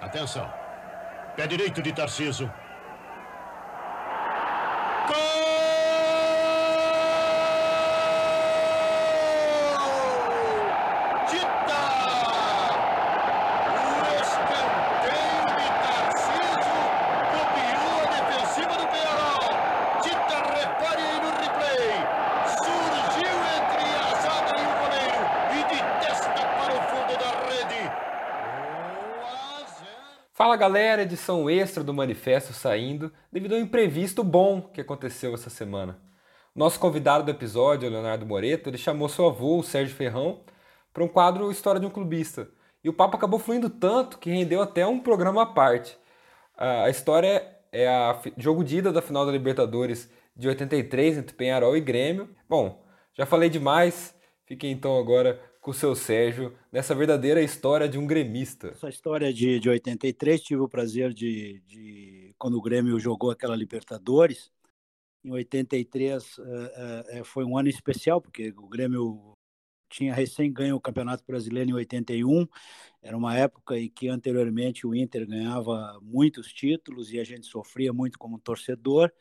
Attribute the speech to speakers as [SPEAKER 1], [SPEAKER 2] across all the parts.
[SPEAKER 1] Atenção. Pé direito de Tarciso.
[SPEAKER 2] Fala galera, edição extra do Manifesto saindo devido ao imprevisto bom que aconteceu essa semana. Nosso convidado do episódio, Leonardo Moreto, ele chamou seu avô, o Sérgio Ferrão, para um quadro História de um Clubista. E o papo acabou fluindo tanto que rendeu até um programa à parte. A história é a jogo de ida da final da Libertadores de 83 entre Penharol e Grêmio. Bom, já falei demais, fiquem então agora com o seu Sérgio nessa verdadeira história de um gremista.
[SPEAKER 3] Essa história de, de 83, tive o prazer de, de, quando o Grêmio jogou aquela Libertadores, em 83 uh, uh, foi um ano especial, porque o Grêmio tinha recém ganho o Campeonato Brasileiro em 81, era uma época em que anteriormente o Inter ganhava muitos títulos e a gente sofria muito como torcedor,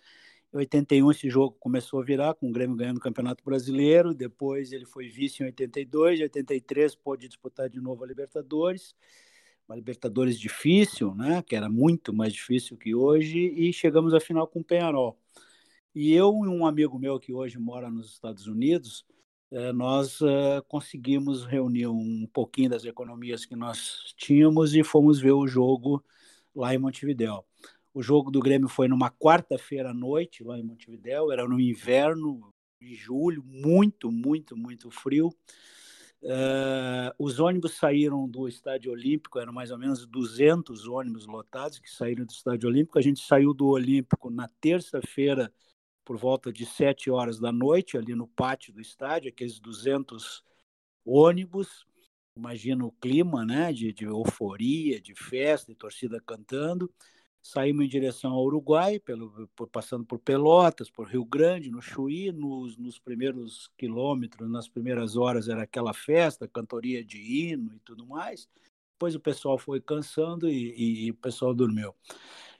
[SPEAKER 3] em 81 esse jogo começou a virar, com o Grêmio ganhando o Campeonato Brasileiro, depois ele foi vice em 82, em 83 pôde disputar de novo a Libertadores, uma Libertadores difícil, né, que era muito mais difícil que hoje, e chegamos à final com o Penharol. E eu e um amigo meu que hoje mora nos Estados Unidos, eh, nós eh, conseguimos reunir um pouquinho das economias que nós tínhamos e fomos ver o jogo lá em Montevideo. O jogo do Grêmio foi numa quarta-feira à noite, lá em Montevidéu, era no inverno, de julho, muito, muito, muito frio. Uh, os ônibus saíram do Estádio Olímpico, eram mais ou menos 200 ônibus lotados que saíram do Estádio Olímpico. A gente saiu do Olímpico na terça-feira, por volta de 7 horas da noite, ali no pátio do estádio, aqueles 200 ônibus. Imagina o clima né, de, de euforia, de festa, de torcida cantando saímos em direção ao Uruguai, pelo, por, passando por Pelotas, por Rio Grande, no Chuí, nos, nos, primeiros quilômetros, nas primeiras horas era aquela festa, cantoria de hino e tudo mais. Depois o pessoal foi cansando e, e, e o pessoal dormiu.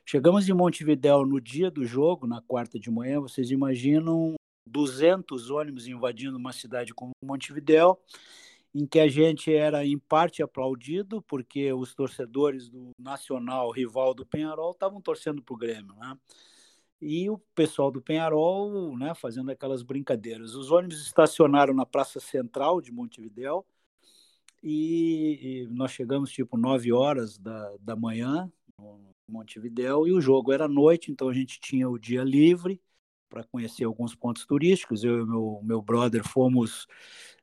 [SPEAKER 3] Chegamos em Montevidéu no dia do jogo, na quarta de manhã, vocês imaginam 200 ônibus invadindo uma cidade como Montevidéu, em que a gente era em parte aplaudido, porque os torcedores do Nacional, rival do Penharol, estavam torcendo para o Grêmio, né? E o pessoal do Penharol, né, fazendo aquelas brincadeiras. Os ônibus estacionaram na Praça Central de Montevidéu e, e nós chegamos tipo 9 horas da, da manhã no Montevidéu e o jogo era noite, então a gente tinha o dia livre para conhecer alguns pontos turísticos. Eu e meu, meu brother fomos.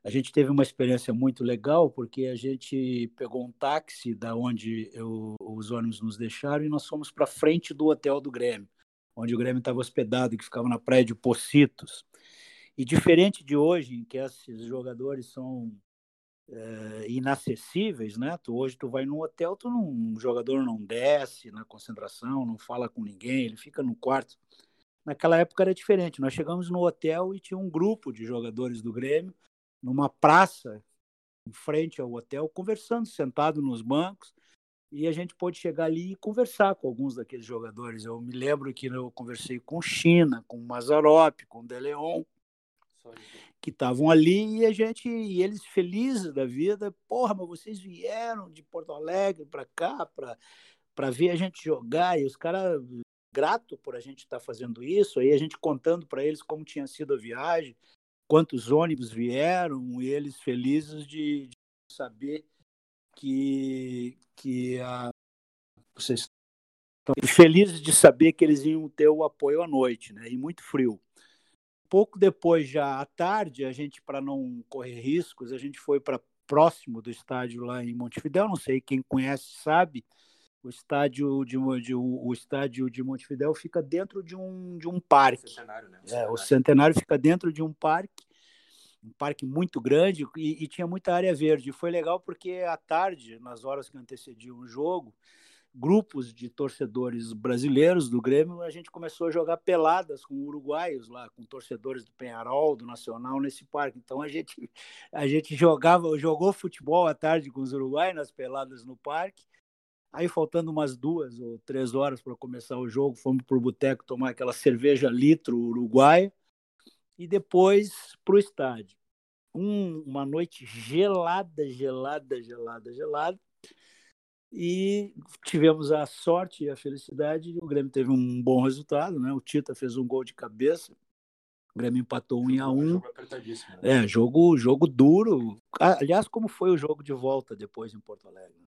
[SPEAKER 3] A gente teve uma experiência muito legal, porque a gente pegou um táxi da onde eu, os ônibus nos deixaram e nós fomos para frente do hotel do Grêmio, onde o Grêmio estava hospedado, que ficava na praia de Pocitos. E diferente de hoje, em que esses jogadores são é, inacessíveis, né? Tu, hoje tu vai num hotel, tu não, um jogador não desce na concentração, não fala com ninguém, ele fica no quarto. Naquela época era diferente. Nós chegamos no hotel e tinha um grupo de jogadores do Grêmio numa praça em frente ao hotel, conversando, sentado nos bancos, e a gente pôde chegar ali e conversar com alguns daqueles jogadores. Eu me lembro que eu conversei com China, com Mazarop, com Deleon, que estavam ali e a gente e eles felizes da vida. Porra, mas vocês vieram de Porto Alegre para cá para para ver a gente jogar e os caras grato por a gente estar tá fazendo isso, aí a gente contando para eles como tinha sido a viagem, quantos ônibus vieram, eles felizes de, de saber que, que a, vocês estão felizes de saber que eles iam ter o apoio à noite, né? E muito frio. Pouco depois, já à tarde, a gente, para não correr riscos, a gente foi para próximo do estádio lá em Montevidéu, não sei quem conhece sabe, o estádio de, de, o estádio de Montevidéu fica dentro de um, de um parque. Centenário, né? O centenário. É, o centenário fica dentro de um parque, um parque muito grande e, e, tinha muita área verde. E foi legal porque à tarde, nas horas que antecediam o jogo, grupos de torcedores brasileiros do Grêmio, a gente começou a jogar peladas com uruguaios lá, com torcedores do Penharol, do Nacional nesse parque. Então a gente a gente jogava, jogou futebol à tarde com os uruguaios nas peladas no parque Aí, faltando umas duas ou três horas para começar o jogo, fomos para o boteco tomar aquela cerveja litro uruguaia e depois para o estádio. Um, uma noite gelada, gelada, gelada, gelada. E tivemos a sorte e a felicidade. O Grêmio teve um bom resultado, né? O Tita fez um gol de cabeça. O Grêmio empatou um em a um. Jogo né? É, jogo, jogo duro. Aliás, como foi o jogo de volta depois em Porto Alegre?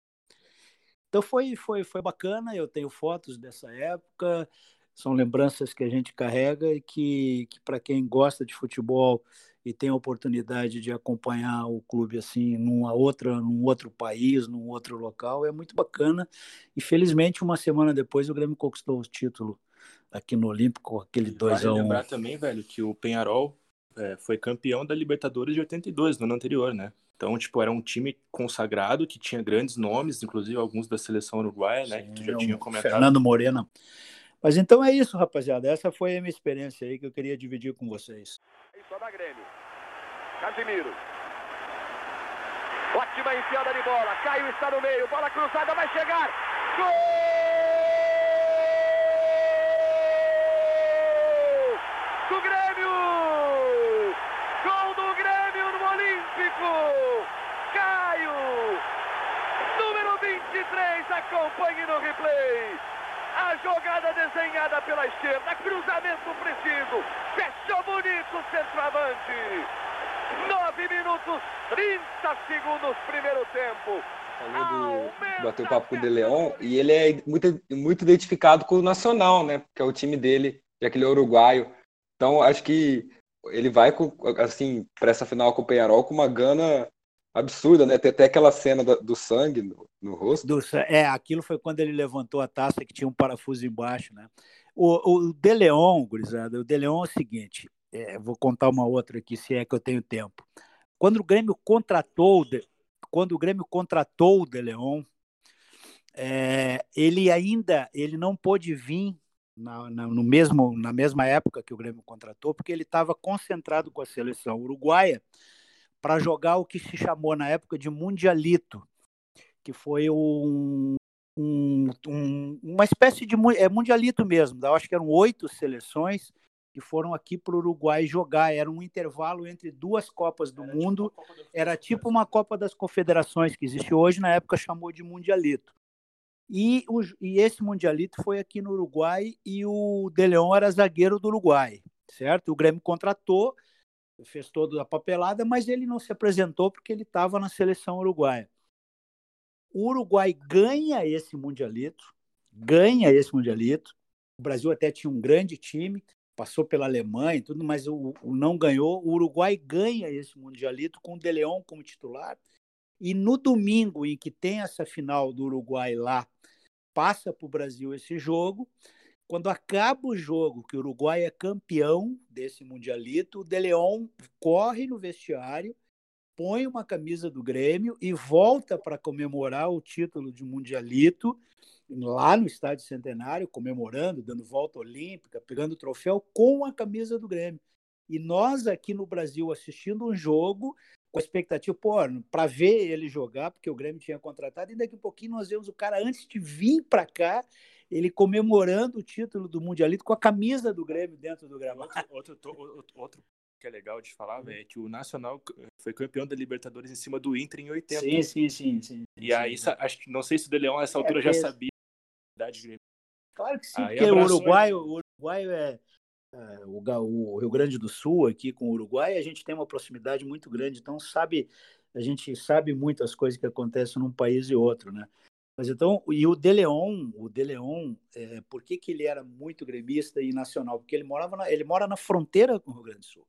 [SPEAKER 3] Então foi, foi, foi bacana, eu tenho fotos dessa época, são lembranças que a gente carrega e que, que para quem gosta de futebol e tem a oportunidade de acompanhar o clube assim numa outra, num outro país, num outro local, é muito bacana. E felizmente, uma semana depois, o Grêmio conquistou o título aqui no Olímpico, aquele 2 a 1 um.
[SPEAKER 4] lembrar também, velho, que o Penharol é, foi campeão da Libertadores de 82, no ano anterior, né? Então, tipo, era um time consagrado que tinha grandes nomes, inclusive alguns da seleção uruguaia, né? Sim, que tu já tinha comentado.
[SPEAKER 3] Fernando Moreno. Mas então é isso, rapaziada. Essa foi a minha experiência aí que eu queria dividir com vocês. Grêmio. Casimiro.
[SPEAKER 5] Ótima enfiada de bola. Caio está no meio. Bola cruzada vai chegar. Gol! Do Grêmio! Gol do Grêmio no Olímpico! Caio! Número 23, acompanhe no replay. A jogada desenhada pela esquerda, cruzamento preciso, fechou bonito o centroavante. 9 minutos, 30 segundos, primeiro tempo.
[SPEAKER 2] Falou do bateu papo com o De Leon e ele é muito, muito identificado com o Nacional, né? Que é o time dele, já que ele é uruguaio. Então acho que ele vai assim para essa final com o Penharol com uma gana absurda, né? Tem até aquela cena do sangue no, no rosto.
[SPEAKER 3] Do, é, aquilo foi quando ele levantou a taça que tinha um parafuso embaixo, né? O, o De Leon, gurizada, o De Leon é o seguinte, é, vou contar uma outra aqui, se é que eu tenho tempo. Quando o Grêmio contratou, quando o Grêmio contratou o De Leon, é, ele ainda ele não pôde vir na, na, no mesmo, na mesma época que o Grêmio contratou, porque ele estava concentrado com a seleção uruguaia para jogar o que se chamou na época de Mundialito, que foi um, um, um, uma espécie de é, Mundialito mesmo. Eu acho que eram oito seleções que foram aqui para o Uruguai jogar. Era um intervalo entre duas Copas do era tipo Mundo. Tipo era tipo uma Copa das Confederações que existe hoje, na época chamou de Mundialito. E, o, e esse Mundialito foi aqui no Uruguai e o De Leon era zagueiro do Uruguai, certo? O Grêmio contratou fez toda a papelada, mas ele não se apresentou porque ele estava na seleção uruguaia. O Uruguai ganha esse mundialito, ganha esse mundialito. O Brasil até tinha um grande time, passou pela Alemanha e tudo, mas o, o não ganhou. O Uruguai ganha esse mundialito com o De Leon como titular. E no domingo em que tem essa final do Uruguai lá, passa para o Brasil esse jogo quando acaba o jogo, que o Uruguai é campeão desse Mundialito, o De Leon corre no vestiário, põe uma camisa do Grêmio e volta para comemorar o título de Mundialito lá no Estádio Centenário, comemorando, dando volta olímpica, pegando o troféu com a camisa do Grêmio. E nós aqui no Brasil assistindo um jogo com a expectativa, pô, para ver ele jogar, porque o Grêmio tinha contratado, e daqui a pouquinho nós vemos o cara antes de vir para cá ele comemorando o título do Mundialito com a camisa do Grêmio dentro do gramado.
[SPEAKER 4] Outro, outro, outro, que é legal de falar, é que o Nacional foi campeão da Libertadores em cima do Inter em 80.
[SPEAKER 3] Sim, sim, sim. sim
[SPEAKER 4] e aí, sim. acho que não sei se o De Leão nessa é, altura é, já sabia a
[SPEAKER 3] idade Grêmio. Claro que sim, aí porque o Uruguai, o Uruguai é, é o, o Rio Grande do Sul aqui com o Uruguai, a gente tem uma proximidade muito grande, então sabe, a gente sabe muitas coisas que acontecem num país e outro, né? Mas então, e o De Leon, o De Leon, é, por que, que ele era muito gremista e nacional? Porque ele morava na, ele mora na fronteira com o Rio Grande do Sul.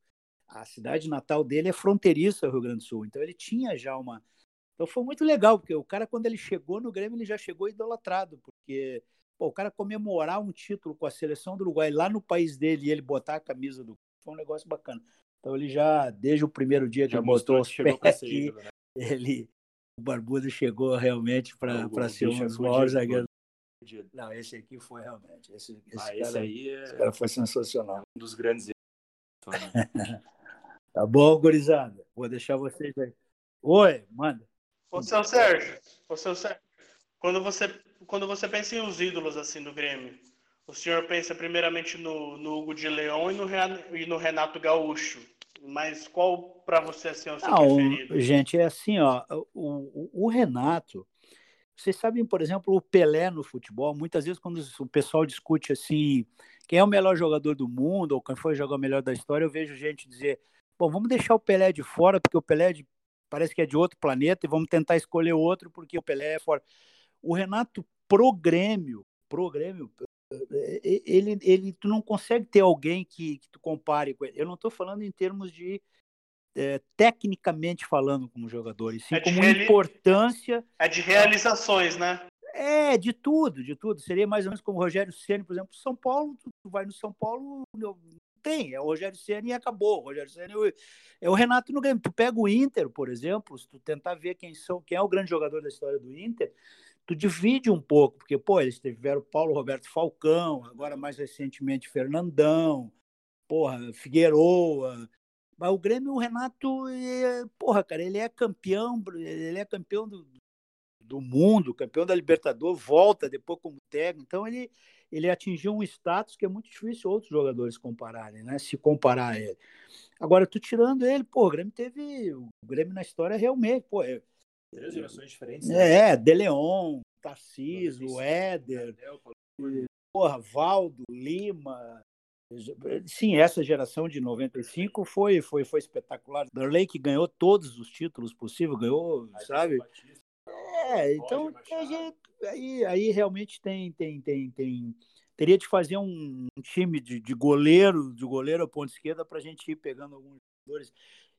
[SPEAKER 3] A cidade natal dele é fronteiriça ao Rio Grande do Sul. Então ele tinha já uma. Então foi muito legal, porque o cara, quando ele chegou no Grêmio, ele já chegou idolatrado, porque pô, o cara comemorar um título com a seleção do Uruguai lá no país dele e ele botar a camisa do. Foi um negócio bacana. Então ele já, desde o primeiro dia que já mostrou os pés aqui, né? ele, o Barbudo chegou realmente para ser um dos maiores zagueiros. Não, esse aqui foi realmente. Esse, esse, ah, esse cara, aí é... esse cara foi sensacional.
[SPEAKER 4] Um dos grandes.
[SPEAKER 3] tá bom, gurizada. Vou deixar vocês aí. Oi, manda.
[SPEAKER 6] Ô, seu Sérgio. Ô, seu Sérgio. Quando você, quando você pensa em os ídolos assim do Grêmio, o senhor pensa primeiramente no, no Hugo de Leão e no, e no Renato Gaúcho. Mas qual para você assim, é o seu Não, preferido?
[SPEAKER 3] Gente, é assim, ó, o, o, o Renato, vocês sabem, por exemplo, o Pelé no futebol, muitas vezes quando o pessoal discute assim, quem é o melhor jogador do mundo, ou quem foi jogar o melhor da história, eu vejo gente dizer, bom, vamos deixar o Pelé de fora, porque o Pelé é de, parece que é de outro planeta, e vamos tentar escolher outro, porque o Pelé é fora. O Renato, pro Grêmio, pro Grêmio, ele, ele, tu não consegue ter alguém que, que tu compare com ele. Eu não estou falando em termos de é, tecnicamente falando como jogador, e sim é como reali... importância.
[SPEAKER 6] É de realizações, né?
[SPEAKER 3] É, de tudo, de tudo. Seria mais ou menos como o Rogério Ceni, por exemplo, São Paulo, tu vai no São Paulo, não tem, é o Rogério Ceni e acabou. O Rogério Ceni é, é o Renato no Grêmio. Tu pega o Inter, por exemplo, se tu tentar ver quem são, quem é o grande jogador da história do Inter, tu divide um pouco, porque, pô, eles tiveram Paulo Roberto Falcão, agora mais recentemente Fernandão, porra, Figueroa. Mas o Grêmio, o Renato, é, porra, cara, ele é campeão, ele é campeão do, do mundo, campeão da Libertadores, volta depois como técnico. Então ele, ele atingiu um status que é muito difícil outros jogadores compararem, né? Se comparar a ele. Agora, tu tirando ele, pô, o Grêmio teve. O Grêmio na história realmente, pô, é,
[SPEAKER 4] Três gerações diferentes. Né?
[SPEAKER 3] É, De Leon, Tarcísio, Éder, porra, Valdo, Lima. Sim, essa geração de 95 foi, foi, foi espetacular. Darley que ganhou todos os títulos possíveis, ganhou, sabe? É, então aí, aí realmente tem, tem, tem, tem. Teria de fazer um, um time de, de goleiro, de goleiro a ponta esquerda, para a gente ir pegando alguns jogadores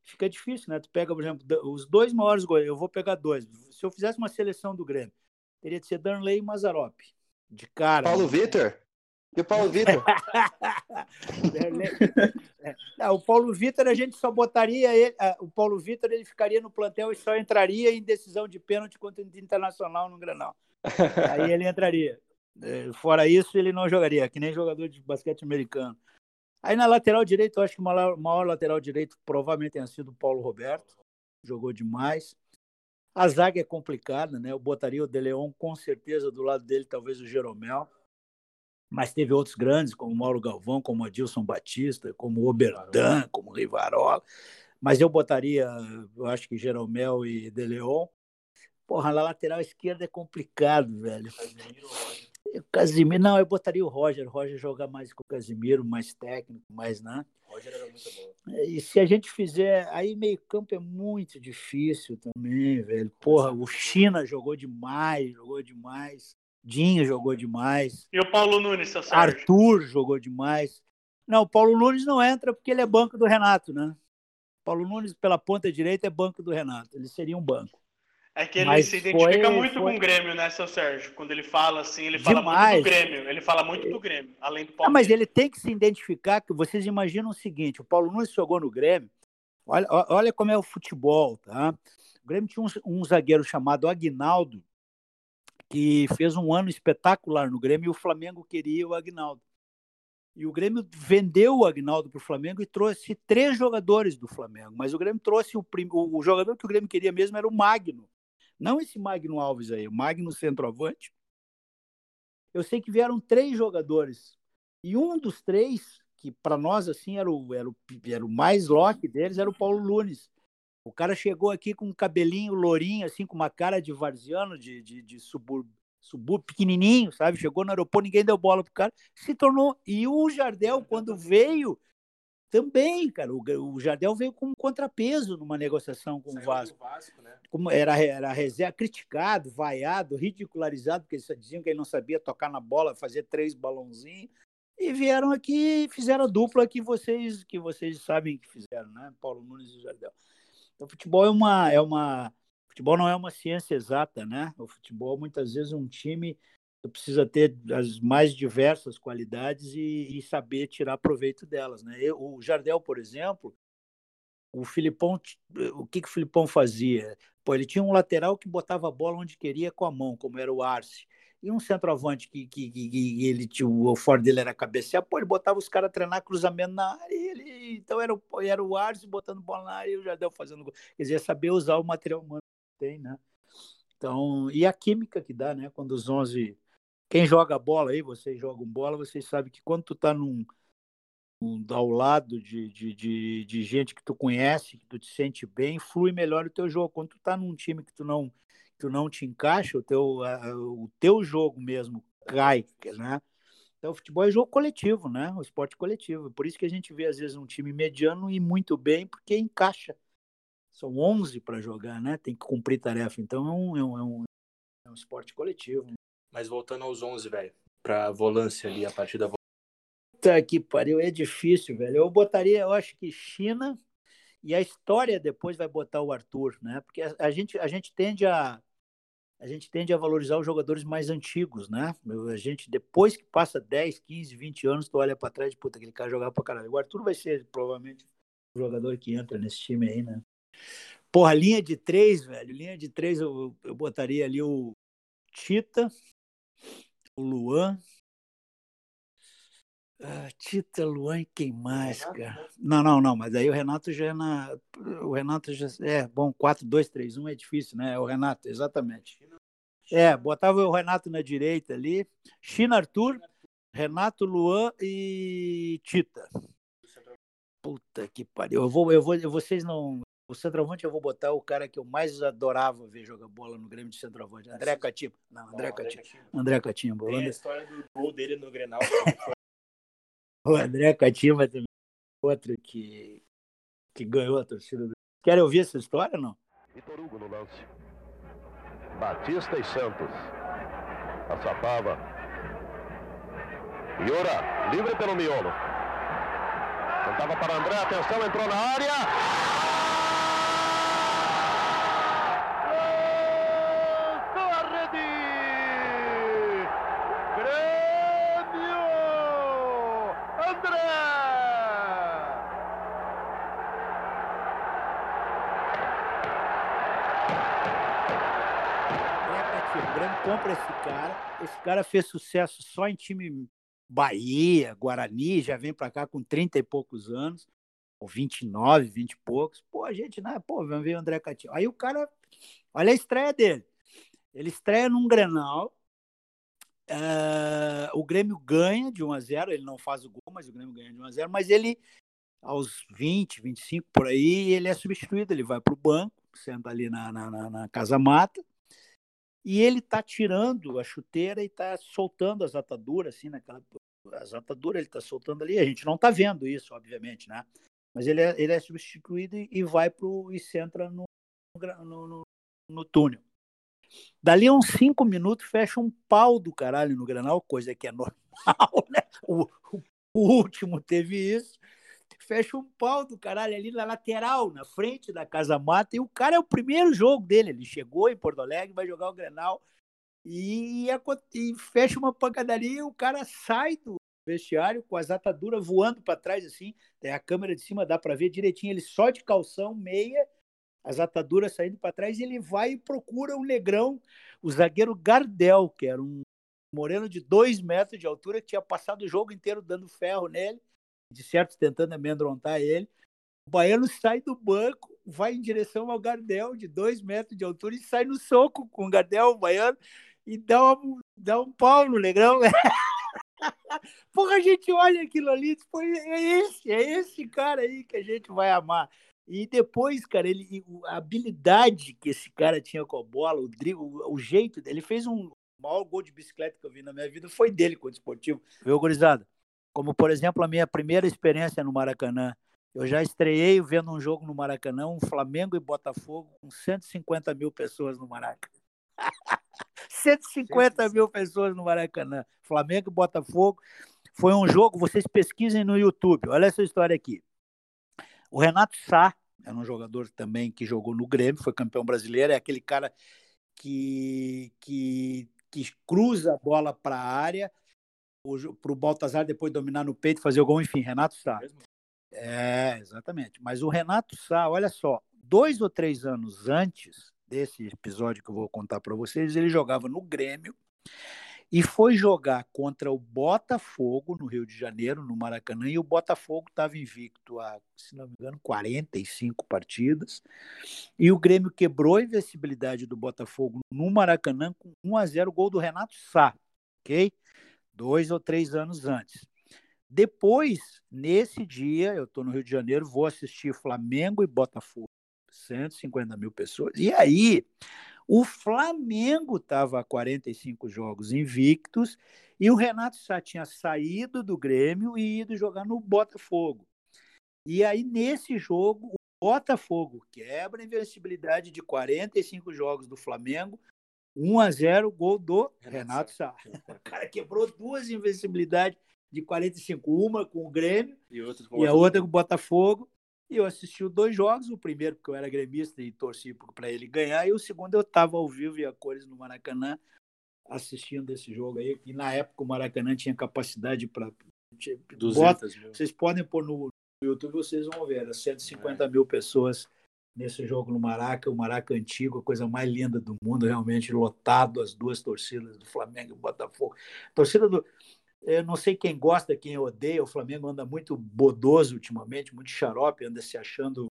[SPEAKER 3] fica difícil, né? Tu pega, por exemplo, os dois maiores goleiros, eu vou pegar dois. Se eu fizesse uma seleção do Grêmio, teria de ser Danley e Mazarop. De cara.
[SPEAKER 7] Paulo né? Vitor? E o Paulo Vitor?
[SPEAKER 3] Não, o Paulo Vitor a gente só botaria ele. O Paulo Vitor ele ficaria no plantel e só entraria em decisão de pênalti contra o Internacional no Granal. Aí ele entraria. É, fora isso, ele não jogaria, que nem jogador de basquete americano. Aí na lateral direito, eu acho que o maior, lateral direito provavelmente tenha sido o Paulo Roberto, jogou demais. A zaga é complicada, né? Eu botaria o De Leon com certeza do lado dele, talvez o Jeromel. Mas teve outros grandes, como o Mauro Galvão, como o Adilson Batista, como o Oberdan, como o Rivarola. Mas eu botaria, eu acho que Jeromel e De Leon. Porra, na lateral esquerda é complicado, velho. O Casimiro, não, eu botaria o Roger. O Roger joga mais com o Casimiro, mais técnico, mais, né?
[SPEAKER 4] Roger era muito bom.
[SPEAKER 3] E se a gente fizer. Aí meio-campo é muito difícil também, velho. Porra, o China jogou demais, jogou demais. Dinho jogou demais.
[SPEAKER 6] E o Paulo Nunes, seu
[SPEAKER 3] Sérgio? Arthur jogou demais. Não, o Paulo Nunes não entra porque ele é banco do Renato, né? Paulo Nunes, pela ponta direita, é banco do Renato. Ele seria um banco.
[SPEAKER 6] É que ele mas se identifica foi, muito foi... com o Grêmio, né, seu Sérgio? Quando ele fala assim, ele fala Demais. muito do Grêmio. Ele fala muito do Grêmio, além do Paulo.
[SPEAKER 3] Ah, mas ele tem que se identificar, que vocês imaginam o seguinte: o Paulo Nunes jogou no Grêmio. Olha, olha como é o futebol, tá? O Grêmio tinha um, um zagueiro chamado Agnaldo, que fez um ano espetacular no Grêmio e o Flamengo queria o Agnaldo. E o Grêmio vendeu o Agnaldo para o Flamengo e trouxe três jogadores do Flamengo. Mas o Grêmio trouxe o, prim... o jogador que o Grêmio queria mesmo era o Magno, não esse Magno Alves aí, o Magno centroavante. Eu sei que vieram três jogadores. E um dos três, que para nós assim era o, era, o, era o mais lock deles, era o Paulo Nunes. O cara chegou aqui com um cabelinho lourinho, assim, com uma cara de varziano, de, de, de subúrbio, subúrbio pequenininho, sabe? Chegou no aeroporto, ninguém deu bola pro cara, se tornou. E o Jardel, quando veio, também, cara, o, o Jardel veio com um contrapeso numa negociação com Saiu o Vasco.
[SPEAKER 4] Vasco né?
[SPEAKER 3] Como era, era reserva, criticado, vaiado, ridicularizado, porque eles diziam que ele não sabia tocar na bola, fazer três balãozinhos. E vieram aqui e fizeram a dupla que vocês, que vocês sabem que fizeram, né? Paulo Nunes e Jardel. Então, futebol é uma, é uma. Futebol não é uma ciência exata, né? O futebol, muitas vezes, um time tu precisa ter as mais diversas qualidades e, e saber tirar proveito delas, né? Eu, o Jardel, por exemplo, o Filipão, o que, que o Filipão fazia? Pô, ele tinha um lateral que botava a bola onde queria com a mão, como era o Arce. E um centroavante que, que, que, que ele tinha, o forte dele era cabecear, pô, ele botava os caras treinar cruzamento na área, ele, então era o, era o Arce botando bola na área e o Jardel fazendo gol. Quer dizer, saber usar o material humano que tem, né? Então, e a química que dá, né? Quando os 11. Quem joga bola aí, vocês jogam bola, vocês sabem que quando tu tá num, num ao lado de, de, de, de, gente que tu conhece, que tu te sente bem, flui melhor o teu jogo. Quando tu tá num time que tu não, tu não te encaixa, o teu, a, o teu jogo mesmo cai, né? Então, o futebol é jogo coletivo, né? O esporte coletivo. Por isso que a gente vê, às vezes, um time mediano e muito bem, porque encaixa. São 11 para jogar, né? Tem que cumprir tarefa. Então, é um, é um, é um, é esporte coletivo.
[SPEAKER 4] Mas voltando aos 11, velho, para volância ali, a partir da
[SPEAKER 3] Puta que pariu, é difícil, velho. Eu botaria, eu acho que China e a história depois vai botar o Arthur, né? Porque a, a gente, a gente tende a a gente tende a valorizar os jogadores mais antigos, né? A gente, depois que passa 10, 15, 20 anos, tu olha para trás e, puta, aquele cara jogava pra caralho. O Arthur vai ser, provavelmente, o jogador que entra nesse time aí, né? Porra, linha de três, velho. Linha de três, eu, eu botaria ali o Tita, o Luan, ah, Tita, Luan e quem mais, cara? Não, não, não, mas aí o Renato já é na. O Renato já. É, bom, 4, 2, 3, 1 é difícil, né? É o Renato, exatamente. É, botava o Renato na direita ali. China Arthur, Renato, Luan e Tita. Puta que pariu. Eu vou, eu vou, vocês não. O centroavante eu vou botar o cara que eu mais adorava ver jogar bola no Grêmio de centroavante. André Catimba. Não, André Catimba. André Catimba.
[SPEAKER 4] Tem a história do gol dele no Grenal.
[SPEAKER 3] O André Cativa também, outro que, que ganhou a torcida. Do... Querem ouvir essa história ou não?
[SPEAKER 8] Vitor Hugo no lance. Batista e Santos. Açapava. Iora, livre pelo miolo. Tentava para André, atenção, entrou na área.
[SPEAKER 3] Compra esse cara. Esse cara fez sucesso só em time Bahia, Guarani, já vem para cá com 30 e poucos anos, ou 29, 20 e poucos. Pô, a gente, né? Pô, vamos ver o André Catinho. Aí o cara, olha a estreia dele. Ele estreia num Grenal. Uh, o Grêmio ganha de 1 a 0 ele não faz o gol, mas o Grêmio ganha de 1 a 0 mas ele, aos 20, 25 por aí, ele é substituído, ele vai para o banco, senta ali na, na, na casa mata, e ele está tirando a chuteira e está soltando as ataduras, assim, naquela. As ataduras ele está soltando ali. A gente não está vendo isso, obviamente, né? Mas ele é, ele é substituído e vai pro, e entra no, no, no, no túnel. Dali a uns cinco minutos fecha um pau do caralho no Granal, coisa que é normal, né? O, o último teve isso fecha um pau do caralho ali na lateral, na frente da Casa Mata, e o cara é o primeiro jogo dele. Ele chegou em Porto Alegre, vai jogar o Grenal e, e fecha uma pancadaria e o cara sai do vestiário com as ataduras voando para trás assim. Tem a câmera de cima, dá para ver direitinho ele só de calção, meia, as ataduras saindo para trás e ele vai e procura o negrão, o zagueiro Gardel, que era um moreno de dois metros de altura que tinha passado o jogo inteiro dando ferro nele de certo tentando amedrontar ele. O baiano sai do banco, vai em direção ao Gardel, de dois metros de altura, e sai no soco com o Gardel, o baiano, e dá, uma, dá um pau no Negrão. Porra, a gente olha aquilo ali e é esse, é esse cara aí que a gente vai amar. E depois, cara, ele, a habilidade que esse cara tinha com a bola, o, o, o jeito dele, ele fez um o maior gol de bicicleta que eu vi na minha vida, foi dele com o esportivo. Viu, gurizada? Como, por exemplo, a minha primeira experiência no Maracanã. Eu já estreiei vendo um jogo no Maracanã, um Flamengo e Botafogo, com 150 mil pessoas no Maracanã. 150 mil pessoas no Maracanã. Flamengo e Botafogo. Foi um jogo, vocês pesquisem no YouTube. Olha essa história aqui. O Renato Sá, era um jogador também que jogou no Grêmio, foi campeão brasileiro, é aquele cara que, que, que cruza a bola para a área, para o Baltazar depois dominar no peito, fazer o gol, enfim, Renato Sá. É, exatamente. Mas o Renato Sá, olha só, dois ou três anos antes desse episódio que eu vou contar para vocês, ele jogava no Grêmio e foi jogar contra o Botafogo no Rio de Janeiro, no Maracanã, e o Botafogo estava invicto há, se não me engano, 45 partidas. E o Grêmio quebrou a invencibilidade do Botafogo no Maracanã com 1 a 0 gol do Renato Sá, ok? Dois ou três anos antes. Depois, nesse dia, eu estou no Rio de Janeiro, vou assistir Flamengo e Botafogo, 150 mil pessoas. E aí, o Flamengo estava a 45 jogos invictos e o Renato já tinha saído do Grêmio e ido jogar no Botafogo. E aí, nesse jogo, o Botafogo quebra a invencibilidade de 45 jogos do Flamengo, 1 a 0 gol do Renato Sá. O cara quebrou duas invencibilidades de 45, uma com o Grêmio e, e a outra com o Botafogo. E eu assisti os dois jogos, o primeiro porque eu era gremista e torci para ele ganhar, e o segundo eu estava ao vivo e a cores no Maracanã assistindo esse jogo aí, e na época o Maracanã tinha capacidade para Vocês podem pôr no YouTube, vocês vão ver, era 150 é. mil pessoas nesse jogo no Maraca, o Maraca antigo, a coisa mais linda do mundo, realmente lotado, as duas torcidas do Flamengo e Botafogo. A torcida do, eu não sei quem gosta, quem odeia. O Flamengo anda muito bodoso ultimamente, muito xarope, anda se achando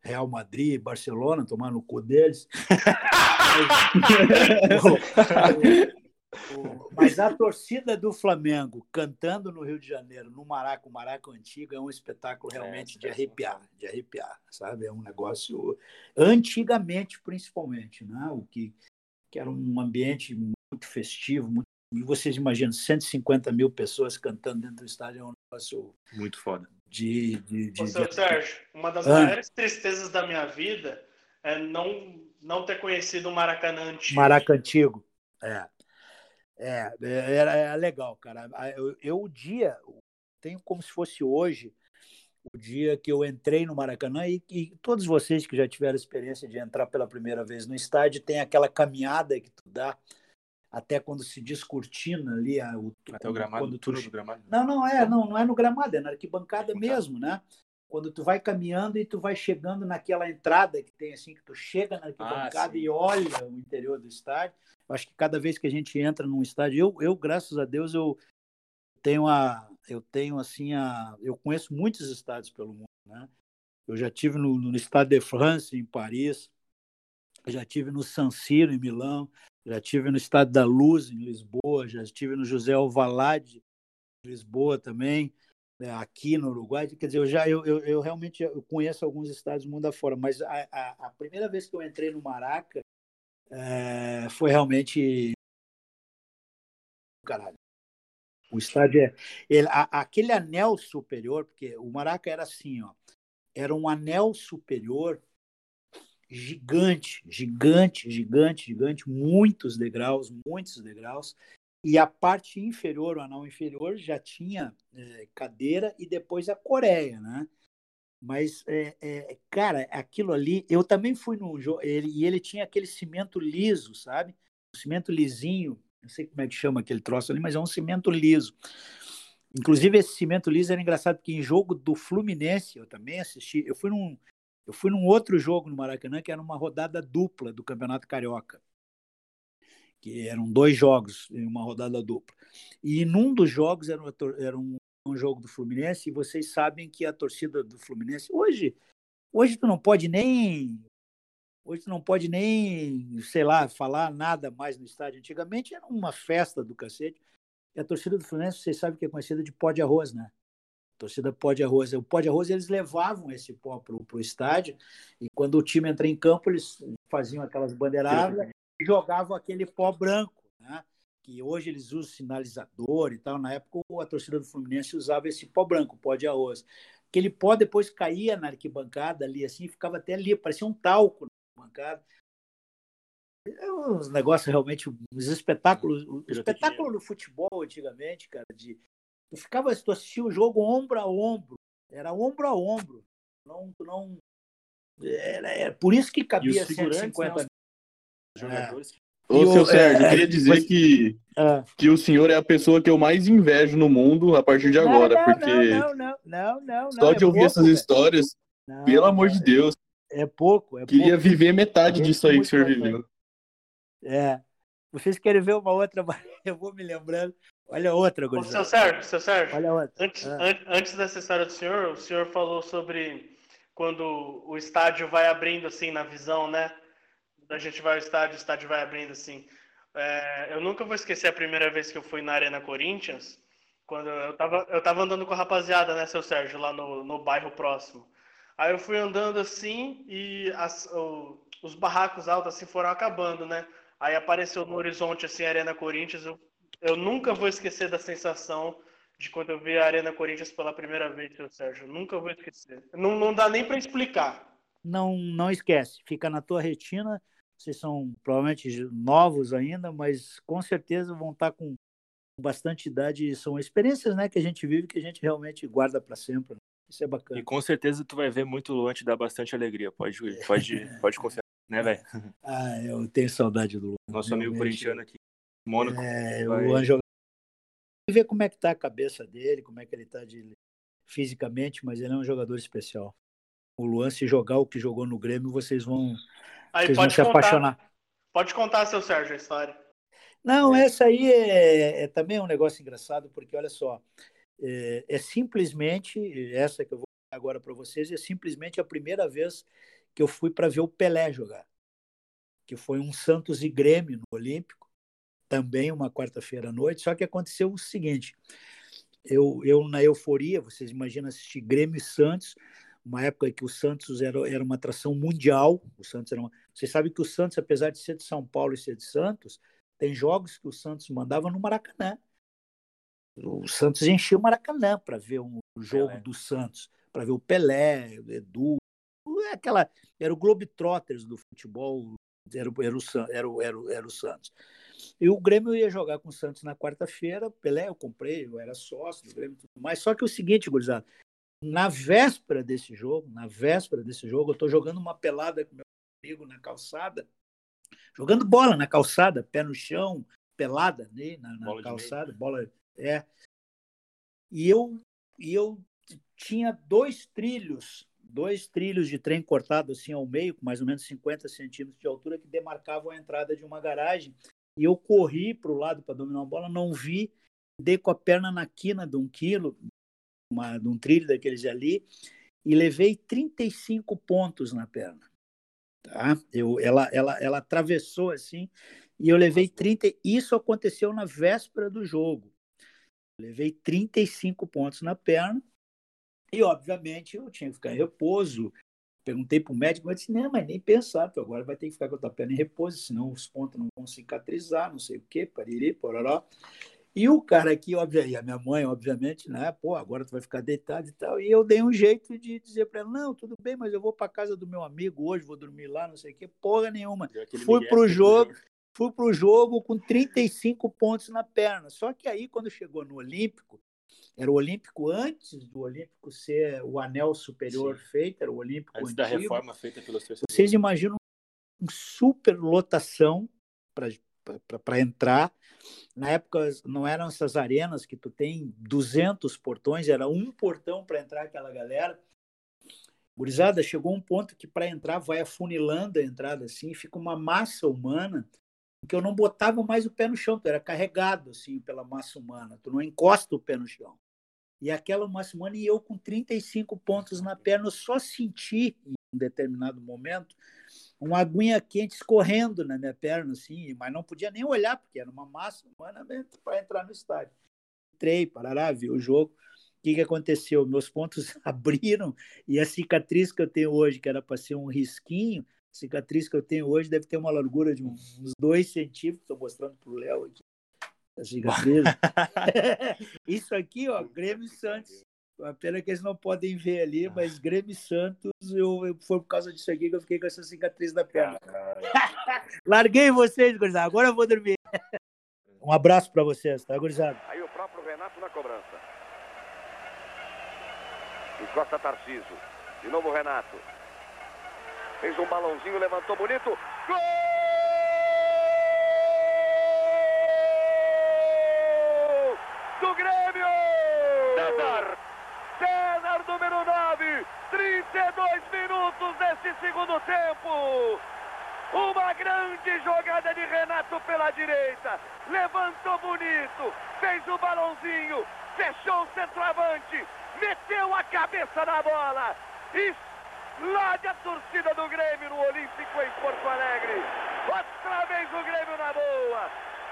[SPEAKER 3] Real Madrid, Barcelona, tomando o cu deles. Mas a torcida do Flamengo cantando no Rio de Janeiro, no Maraca, o Maraca antigo, é um espetáculo realmente é, de arrepiar, de arrepiar, sabe? É um negócio antigamente, principalmente, né? O que, que era um ambiente muito festivo, muito e vocês imaginam, 150 mil pessoas cantando dentro do estádio é um negócio.
[SPEAKER 4] Muito foda.
[SPEAKER 3] De. de, de,
[SPEAKER 6] Ô, de... Sérgio, uma das ah. maiores tristezas da minha vida é não, não ter conhecido o Maracanã antigo.
[SPEAKER 3] Maracanã antigo, é. É, era, é, legal, cara. Eu, eu, o dia, tenho como se fosse hoje, o dia que eu entrei no Maracanã, e, e, todos vocês que já tiveram experiência de entrar pela primeira vez no estádio, tem aquela caminhada que tu dá até quando se descortina ali a, o,
[SPEAKER 4] até o gramado,
[SPEAKER 3] quando
[SPEAKER 4] tu... do gramado.
[SPEAKER 3] Não, não é, não, não é no gramado, é na arquibancada mesmo, né? Quando tu vai caminhando e tu vai chegando naquela entrada que tem assim, que tu chega na arquibancada ah, e olha o interior do estádio. Eu acho que cada vez que a gente entra num estádio, eu, eu graças a Deus, eu tenho a, eu tenho assim a, eu conheço muitos estádios pelo mundo, né? Eu já tive no, no Stade de France em Paris, já tive no San Siro em Milão, já tive no Estado da Luz, em Lisboa, já estive no José Alvalade, em Lisboa também, aqui no Uruguai. Quer dizer, eu já eu, eu, eu realmente eu conheço alguns estados do mundo afora, mas a, a, a, primeira vez que eu entrei no Maraca é, foi realmente. Caralho. O estádio é. Ele, a, aquele anel superior, porque o Maraca era assim, ó, era um anel superior gigante, gigante, gigante, gigante, muitos degraus, muitos degraus. E a parte inferior, o anal inferior, já tinha é, cadeira e depois a Coreia, né? Mas, é, é, cara, aquilo ali, eu também fui no jogo, ele, e ele tinha aquele cimento liso, sabe? Um cimento lisinho, não sei como é que chama aquele troço ali, mas é um cimento liso. Inclusive, esse cimento liso era engraçado, porque em jogo do Fluminense, eu também assisti, eu fui num, eu fui num outro jogo no Maracanã, que era uma rodada dupla do Campeonato Carioca. Que eram dois jogos em uma rodada dupla. E num dos jogos era, uma, era um, um jogo do Fluminense, e vocês sabem que a torcida do Fluminense. Hoje, hoje tu não pode nem. Hoje tu não pode nem, sei lá, falar nada mais no estádio. Antigamente era uma festa do cacete. E a torcida do Fluminense, vocês sabem que é conhecida de pó de arroz, né? torcida pó de arroz. O pó de arroz eles levavam esse pó para o estádio e quando o time entra em campo eles faziam aquelas bandeiradas jogavam aquele pó branco, né? que hoje eles usam sinalizador e tal. Na época a torcida do Fluminense usava esse pó branco, pó de arroz. Aquele pó depois caía na arquibancada ali assim, ficava até ali, parecia um talco na arquibancada. É uns negócios realmente, os espetáculos, o espetáculo do futebol antigamente, cara, de Tu ficava, tu assistia o jogo ombro a ombro, era ombro a ombro. Não, não, era, era por isso que cabia 150 né,
[SPEAKER 9] jogadores. É. Ô, seu Sérgio, eu queria dizer mas, que, é. que o senhor é a pessoa que eu mais invejo no mundo a partir de agora, não, não, porque
[SPEAKER 3] não, não, não, não,
[SPEAKER 9] só de é ouvir pouco, essas histórias, pelo amor de Deus.
[SPEAKER 3] É pouco, é
[SPEAKER 9] Queria
[SPEAKER 3] pouco.
[SPEAKER 9] viver metade disso aí que o senhor viveu.
[SPEAKER 3] É. Vocês querem ver uma outra? Eu vou me lembrando. Olha outra,
[SPEAKER 6] Ô, seu Sérgio, seu Sérgio.
[SPEAKER 3] Olha outra.
[SPEAKER 6] Antes, ah. an antes dessa história do senhor, o senhor falou sobre quando o estádio vai abrindo assim na visão, né? A gente vai ao estádio, o estádio vai abrindo assim. É, eu nunca vou esquecer a primeira vez que eu fui na Arena Corinthians, quando eu tava, eu tava andando com a rapaziada, né, seu Sérgio, lá no, no bairro próximo. Aí eu fui andando assim e as, o, os barracos altos assim foram acabando, né? Aí apareceu no horizonte assim a Arena Corinthians. Eu, eu nunca vou esquecer da sensação de quando eu vi a Arena Corinthians pela primeira vez, seu Sérgio. Nunca vou esquecer. Não, não dá nem para explicar.
[SPEAKER 3] Não, não esquece. Fica na tua retina. Vocês são provavelmente novos ainda, mas com certeza vão estar com bastante idade. São experiências, né, que a gente vive que a gente realmente guarda para sempre. Isso é bacana.
[SPEAKER 4] E com certeza tu vai ver muito Luan te dar bastante alegria. Pode, pode, pode confiar, né, velho?
[SPEAKER 3] Ah, eu tenho saudade do Luan.
[SPEAKER 4] Nosso realmente. amigo corintiano aqui. Mônaco.
[SPEAKER 3] É, vai... o Luan joga ver como é que tá a cabeça dele, como é que ele tá de, fisicamente, mas ele é um jogador especial. O Luan, se jogar o que jogou no Grêmio, vocês vão,
[SPEAKER 6] aí,
[SPEAKER 3] vocês vão
[SPEAKER 6] se
[SPEAKER 3] contar, apaixonar.
[SPEAKER 6] Pode contar, seu Sérgio, a história.
[SPEAKER 3] Não, é. essa aí é, é, também um negócio engraçado, porque olha só, é, é simplesmente, essa que eu vou agora para vocês, é simplesmente a primeira vez que eu fui para ver o Pelé jogar, que foi um Santos e Grêmio no Olímpico, também uma quarta-feira à noite, só que aconteceu o seguinte, eu, eu na euforia, vocês imaginam assistir Grêmio e Santos, uma época que o Santos era, era uma atração mundial, o Santos era uma... Vocês sabem que o Santos, apesar de ser de São Paulo e ser de Santos, tem jogos que o Santos mandava no Maracanã. O Santos enchia o Maracanã para ver um jogo Pelé. do Santos, para ver o Pelé, o Edu, aquela era o Globetrotters do futebol, era, era, o, era, o, era, o, era o Santos. E o Grêmio ia jogar com o Santos na quarta-feira. Pelé, eu comprei, eu era sócio do Grêmio tudo mais. Só que é o seguinte, gurizada, na véspera desse jogo, na véspera desse jogo, eu estou jogando uma pelada com meu amigo na calçada, jogando bola na calçada, pé no chão, pelada né, na, na bola calçada, bola. É. E eu, e eu tinha dois trilhos, dois trilhos de trem cortado assim ao meio, com mais ou menos 50 centímetros de altura, que demarcavam a entrada de uma garagem. E eu corri para o lado para dominar a bola, não vi, dei com a perna na quina de um quilo, uma, de um trilho daqueles ali, e levei 35 pontos na perna. Tá? Eu, ela, ela, ela atravessou assim, e eu levei 30. Isso aconteceu na véspera do jogo. levei 35 pontos na perna, e obviamente eu tinha que ficar em repouso. Perguntei para o médico, mas disse: não, mas nem pensar, tu agora vai ter que ficar com a tua perna em repouso, senão os pontos não vão cicatrizar, não sei o quê, pariri, pororó. E o cara aqui, obviamente, a minha mãe, obviamente, né? Pô, agora tu vai ficar deitado e tal. E eu dei um jeito de dizer para ela: não, tudo bem, mas eu vou para casa do meu amigo hoje, vou dormir lá, não sei o quê. Porra nenhuma. Fui pro jogo, fui pro jogo com 35 pontos na perna. Só que aí, quando chegou no Olímpico, era o Olímpico antes do Olímpico ser o anel superior Sim. feito, era o Olímpico
[SPEAKER 4] antes
[SPEAKER 3] antigo.
[SPEAKER 4] da reforma feita pelos
[SPEAKER 3] Vocês imaginam uma super lotação para entrar. Na época não eram essas arenas que tu tem 200 portões, era um portão para entrar aquela galera. Gurizada, chegou um ponto que para entrar vai afunilando a entrada assim, fica uma massa humana que eu não botava mais o pé no chão, tu era carregado assim pela massa humana, tu não encosta o pé no chão. E aquela uma semana e eu com 35 pontos na perna, eu só senti em um determinado momento uma aguinha quente escorrendo na minha perna, assim, mas não podia nem olhar, porque era uma massa humana para entrar no estádio. Entrei, parará, vi o jogo. O que, que aconteceu? Meus pontos abriram e a cicatriz que eu tenho hoje, que era para ser um risquinho, a cicatriz que eu tenho hoje deve ter uma largura de uns dois centímetros. Estou mostrando para o Léo aqui a cicatriz. Isso aqui, ó, Grêmio Santos. A pena que eles não podem ver ali, ah. mas Grêmio Santos, eu, eu, foi por causa disso aqui que eu fiquei com essa cicatriz na perna. Larguei vocês, gurizada. Agora eu vou dormir. Um abraço para vocês, tá, gurizada?
[SPEAKER 5] Aí o próprio Renato na cobrança. Encosta Tarciso. De novo o Renato. Fez um balãozinho, levantou bonito. Gol! segundo tempo. Uma grande jogada de Renato pela direita. Levantou bonito, fez o balãozinho, fechou o centroavante, meteu a cabeça na bola. Explode a torcida do Grêmio no Olímpico em Porto Alegre. Outra vez o Grêmio na boa.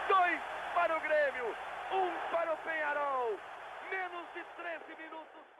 [SPEAKER 5] Dois para o Grêmio, um para o Penharol. Menos de 13 minutos.